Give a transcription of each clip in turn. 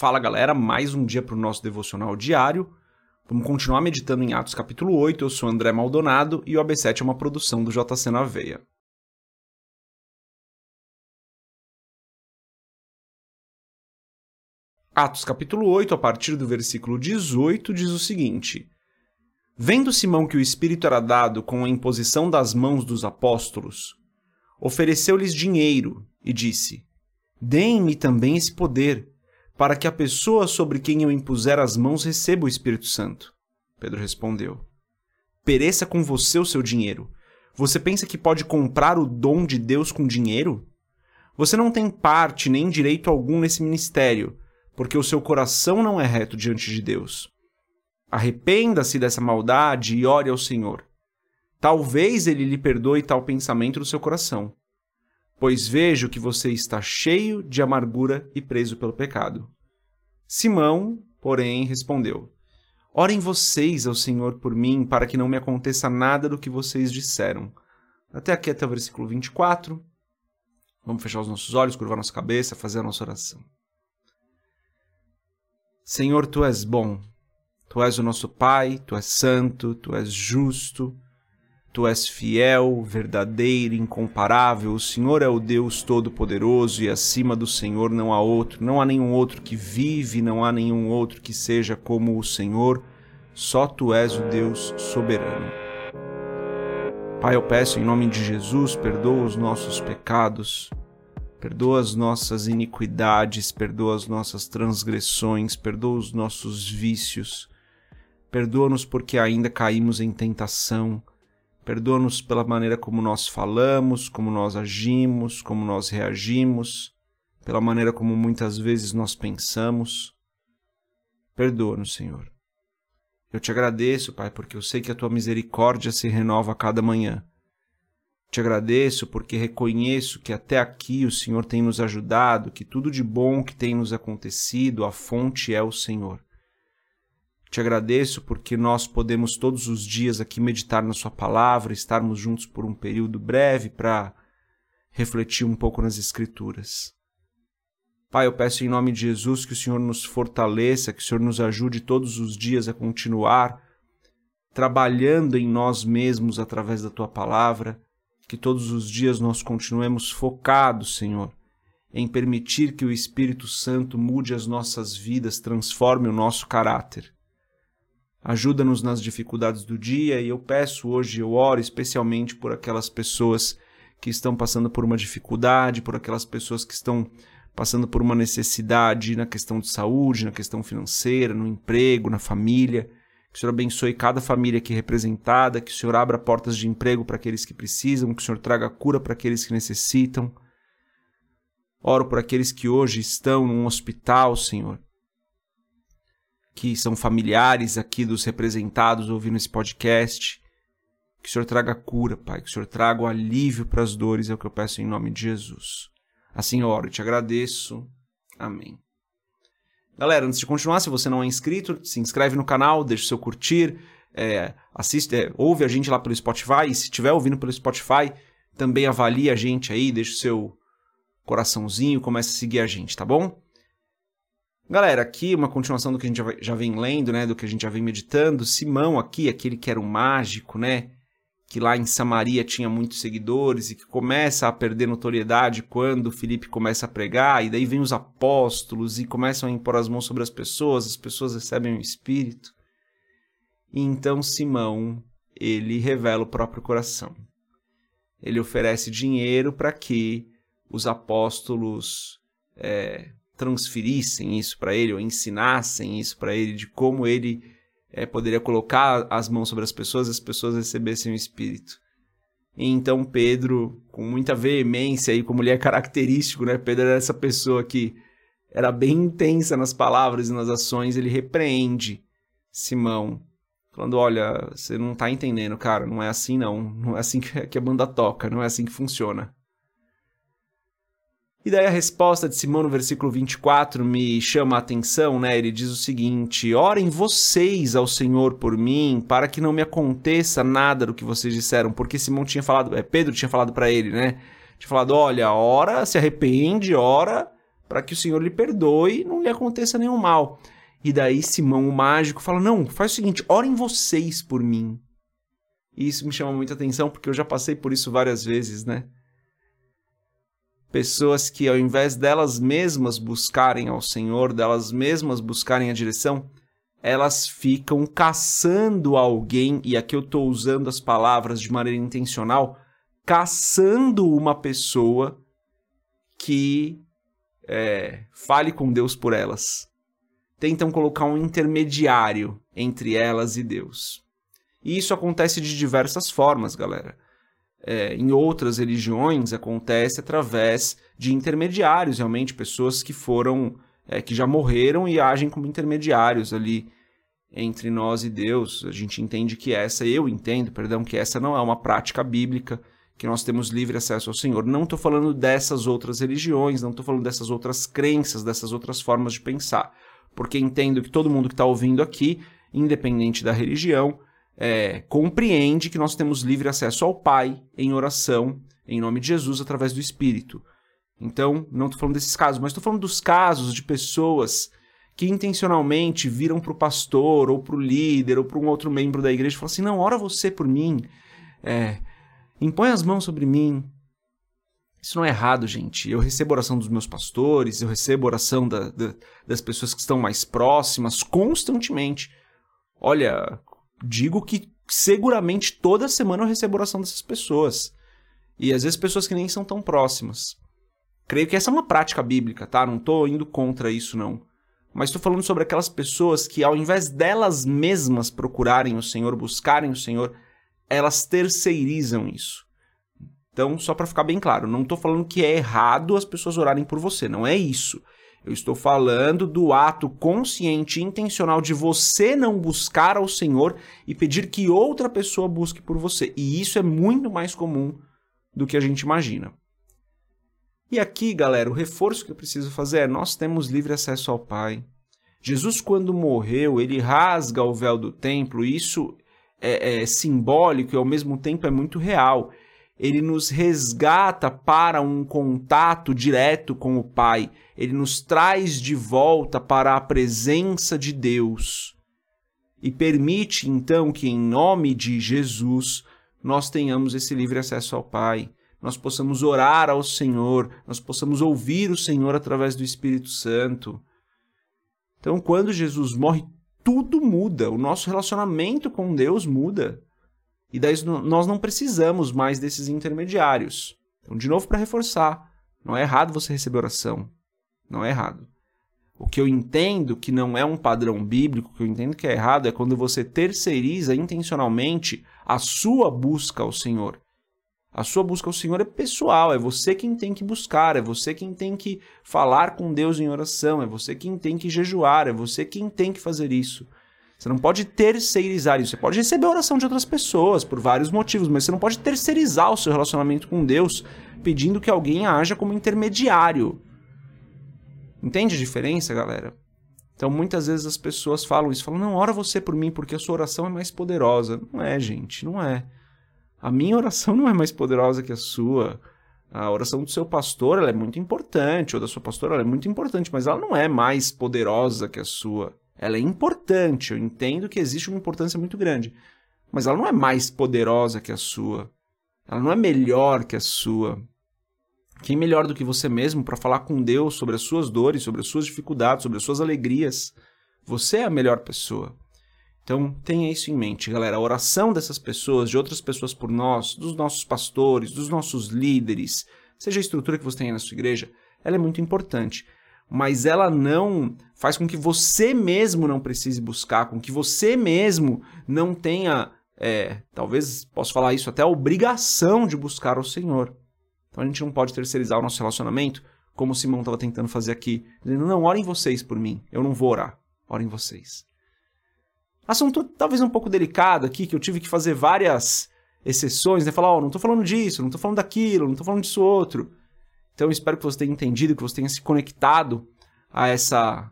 Fala galera, mais um dia para o nosso devocional diário. Vamos continuar meditando em Atos capítulo 8. Eu sou André Maldonado e o AB7 é uma produção do JC na Veia. Atos capítulo 8, a partir do versículo 18, diz o seguinte: Vendo Simão que o Espírito era dado com a imposição das mãos dos apóstolos, ofereceu-lhes dinheiro e disse: Deem-me também esse poder para que a pessoa sobre quem eu impuser as mãos receba o Espírito Santo. Pedro respondeu: Pereça com você o seu dinheiro. Você pensa que pode comprar o dom de Deus com dinheiro? Você não tem parte nem direito algum nesse ministério, porque o seu coração não é reto diante de Deus. Arrependa-se dessa maldade e ore ao Senhor. Talvez ele lhe perdoe tal pensamento do seu coração pois vejo que você está cheio de amargura e preso pelo pecado. Simão, porém, respondeu: Orem vocês ao Senhor por mim, para que não me aconteça nada do que vocês disseram. Até aqui, até o versículo 24. Vamos fechar os nossos olhos, curvar nossa cabeça, fazer a nossa oração. Senhor, tu és bom. Tu és o nosso Pai, tu és santo, tu és justo. Tu és fiel, verdadeiro, incomparável. O Senhor é o Deus Todo-Poderoso e acima do Senhor não há outro. Não há nenhum outro que vive, não há nenhum outro que seja como o Senhor. Só Tu és o Deus soberano. Pai, eu peço em nome de Jesus, perdoa os nossos pecados, perdoa as nossas iniquidades, perdoa as nossas transgressões, perdoa os nossos vícios. Perdoa-nos porque ainda caímos em tentação Perdoa-nos pela maneira como nós falamos, como nós agimos, como nós reagimos, pela maneira como muitas vezes nós pensamos. Perdoa-nos, Senhor. Eu te agradeço, Pai, porque eu sei que a tua misericórdia se renova a cada manhã. Te agradeço porque reconheço que até aqui o Senhor tem nos ajudado, que tudo de bom que tem nos acontecido, a fonte é o Senhor. Te agradeço porque nós podemos todos os dias aqui meditar na Sua palavra, estarmos juntos por um período breve para refletir um pouco nas Escrituras. Pai, eu peço em nome de Jesus que o Senhor nos fortaleça, que o Senhor nos ajude todos os dias a continuar trabalhando em nós mesmos através da Tua palavra, que todos os dias nós continuemos focados, Senhor, em permitir que o Espírito Santo mude as nossas vidas, transforme o nosso caráter. Ajuda-nos nas dificuldades do dia e eu peço hoje, eu oro especialmente por aquelas pessoas que estão passando por uma dificuldade, por aquelas pessoas que estão passando por uma necessidade na questão de saúde, na questão financeira, no emprego, na família. Que o Senhor abençoe cada família aqui representada, que o Senhor abra portas de emprego para aqueles que precisam, que o Senhor traga cura para aqueles que necessitam. Oro por aqueles que hoje estão num hospital, Senhor que são familiares aqui dos representados ouvindo esse podcast. Que o Senhor traga cura, Pai. Que o Senhor traga o alívio para as dores, é o que eu peço em nome de Jesus. Assim eu oro e te agradeço. Amém. Galera, antes de continuar, se você não é inscrito, se inscreve no canal, deixa o seu curtir, é, assiste, é, ouve a gente lá pelo Spotify. E se estiver ouvindo pelo Spotify, também avalie a gente aí, deixa o seu coraçãozinho, comece a seguir a gente, tá bom? Galera, aqui uma continuação do que a gente já vem lendo, né, do que a gente já vem meditando. Simão aqui, aquele que era um mágico, né, que lá em Samaria tinha muitos seguidores e que começa a perder notoriedade quando Felipe começa a pregar, e daí vem os apóstolos e começam a impor as mãos sobre as pessoas, as pessoas recebem o Espírito. E então Simão, ele revela o próprio coração. Ele oferece dinheiro para que os apóstolos é, transferissem isso para ele ou ensinassem isso para ele de como ele é, poderia colocar as mãos sobre as pessoas e as pessoas recebessem o Espírito. E então Pedro, com muita veemência e como ele é característico, né? Pedro era essa pessoa que era bem intensa nas palavras e nas ações, ele repreende Simão, falando: Olha, você não está entendendo, cara, não é assim não, não é assim que a banda toca, não é assim que funciona. E daí a resposta de Simão no versículo 24 me chama a atenção, né? Ele diz o seguinte: Orem vocês ao Senhor por mim, para que não me aconteça nada do que vocês disseram, porque Simão tinha falado, é, Pedro tinha falado para ele, né? Tinha falado: olha, ora, se arrepende, ora, para que o Senhor lhe perdoe e não lhe aconteça nenhum mal. E daí Simão, o mágico, fala: Não, faz o seguinte, orem vocês por mim. E isso me chama muita atenção porque eu já passei por isso várias vezes, né? Pessoas que, ao invés delas mesmas buscarem ao Senhor, delas mesmas buscarem a direção, elas ficam caçando alguém, e aqui eu estou usando as palavras de maneira intencional, caçando uma pessoa que é, fale com Deus por elas. Tentam colocar um intermediário entre elas e Deus. E isso acontece de diversas formas, galera. É, em outras religiões acontece através de intermediários, realmente, pessoas que foram, é, que já morreram e agem como intermediários ali entre nós e Deus. A gente entende que essa, eu entendo, perdão, que essa não é uma prática bíblica, que nós temos livre acesso ao Senhor. Não estou falando dessas outras religiões, não estou falando dessas outras crenças, dessas outras formas de pensar, porque entendo que todo mundo que está ouvindo aqui, independente da religião, é, compreende que nós temos livre acesso ao Pai em oração, em nome de Jesus, através do Espírito. Então, não estou falando desses casos, mas estou falando dos casos de pessoas que intencionalmente viram para o pastor, ou para o líder, ou para um outro membro da igreja e falam assim: não, ora você por mim, é, impõe as mãos sobre mim. Isso não é errado, gente. Eu recebo oração dos meus pastores, eu recebo oração da, da, das pessoas que estão mais próximas constantemente. Olha, digo que seguramente toda semana eu recebo oração dessas pessoas. E às vezes pessoas que nem são tão próximas. Creio que essa é uma prática bíblica, tá? Não estou indo contra isso, não. Mas estou falando sobre aquelas pessoas que, ao invés delas mesmas procurarem o Senhor, buscarem o Senhor, elas terceirizam isso. Então, só para ficar bem claro, não estou falando que é errado as pessoas orarem por você, não é isso. Eu estou falando do ato consciente e intencional de você não buscar ao Senhor e pedir que outra pessoa busque por você. E isso é muito mais comum do que a gente imagina. E aqui, galera, o reforço que eu preciso fazer é: nós temos livre acesso ao Pai. Jesus, quando morreu, ele rasga o véu do templo, e isso é, é simbólico e ao mesmo tempo é muito real ele nos resgata para um contato direto com o Pai, ele nos traz de volta para a presença de Deus. E permite então que, em nome de Jesus, nós tenhamos esse livre acesso ao Pai, nós possamos orar ao Senhor, nós possamos ouvir o Senhor através do Espírito Santo. Então, quando Jesus morre, tudo muda, o nosso relacionamento com Deus muda. E daí nós não precisamos mais desses intermediários. Então, de novo, para reforçar, não é errado você receber oração. Não é errado. O que eu entendo que não é um padrão bíblico, o que eu entendo que é errado, é quando você terceiriza intencionalmente a sua busca ao Senhor. A sua busca ao Senhor é pessoal, é você quem tem que buscar, é você quem tem que falar com Deus em oração, é você quem tem que jejuar, é você quem tem que fazer isso. Você não pode terceirizar isso. Você pode receber a oração de outras pessoas por vários motivos, mas você não pode terceirizar o seu relacionamento com Deus pedindo que alguém haja como intermediário. Entende a diferença, galera? Então muitas vezes as pessoas falam isso, falam: "Não, ora você por mim porque a sua oração é mais poderosa". Não é, gente, não é. A minha oração não é mais poderosa que a sua. A oração do seu pastor ela é muito importante, ou da sua pastora ela é muito importante, mas ela não é mais poderosa que a sua. Ela é importante, eu entendo que existe uma importância muito grande, mas ela não é mais poderosa que a sua. Ela não é melhor que a sua. Quem melhor do que você mesmo para falar com Deus sobre as suas dores, sobre as suas dificuldades, sobre as suas alegrias? Você é a melhor pessoa. Então tenha isso em mente, galera. A oração dessas pessoas, de outras pessoas por nós, dos nossos pastores, dos nossos líderes, seja a estrutura que você tenha na sua igreja, ela é muito importante mas ela não faz com que você mesmo não precise buscar, com que você mesmo não tenha, é, talvez posso falar isso, até a obrigação de buscar o Senhor. Então a gente não pode terceirizar o nosso relacionamento, como o Simão estava tentando fazer aqui, dizendo: não, orem vocês por mim, eu não vou orar, orem vocês. Assunto talvez um pouco delicado aqui, que eu tive que fazer várias exceções, né? Falar, ó, oh, não estou falando disso, não estou falando daquilo, não estou falando disso outro. Então espero que você tenha entendido, que você tenha se conectado a essa,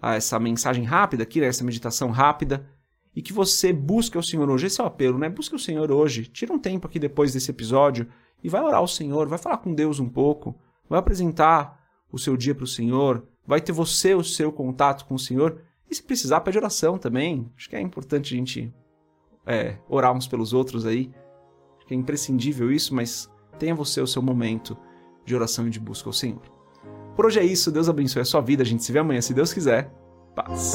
a essa mensagem rápida aqui, né, essa meditação rápida, e que você busque o Senhor hoje. Esse é o apelo, né? Busque o Senhor hoje. Tira um tempo aqui depois desse episódio e vai orar ao Senhor, vai falar com Deus um pouco, vai apresentar o seu dia para o Senhor, vai ter você o seu contato com o Senhor. E se precisar, pede oração também. Acho que é importante a gente é, orar uns pelos outros aí. Acho que é imprescindível isso, mas tenha você o seu momento de oração e de busca ao Senhor. Por hoje é isso, Deus abençoe a sua vida, a gente se vê amanhã, se Deus quiser. Paz.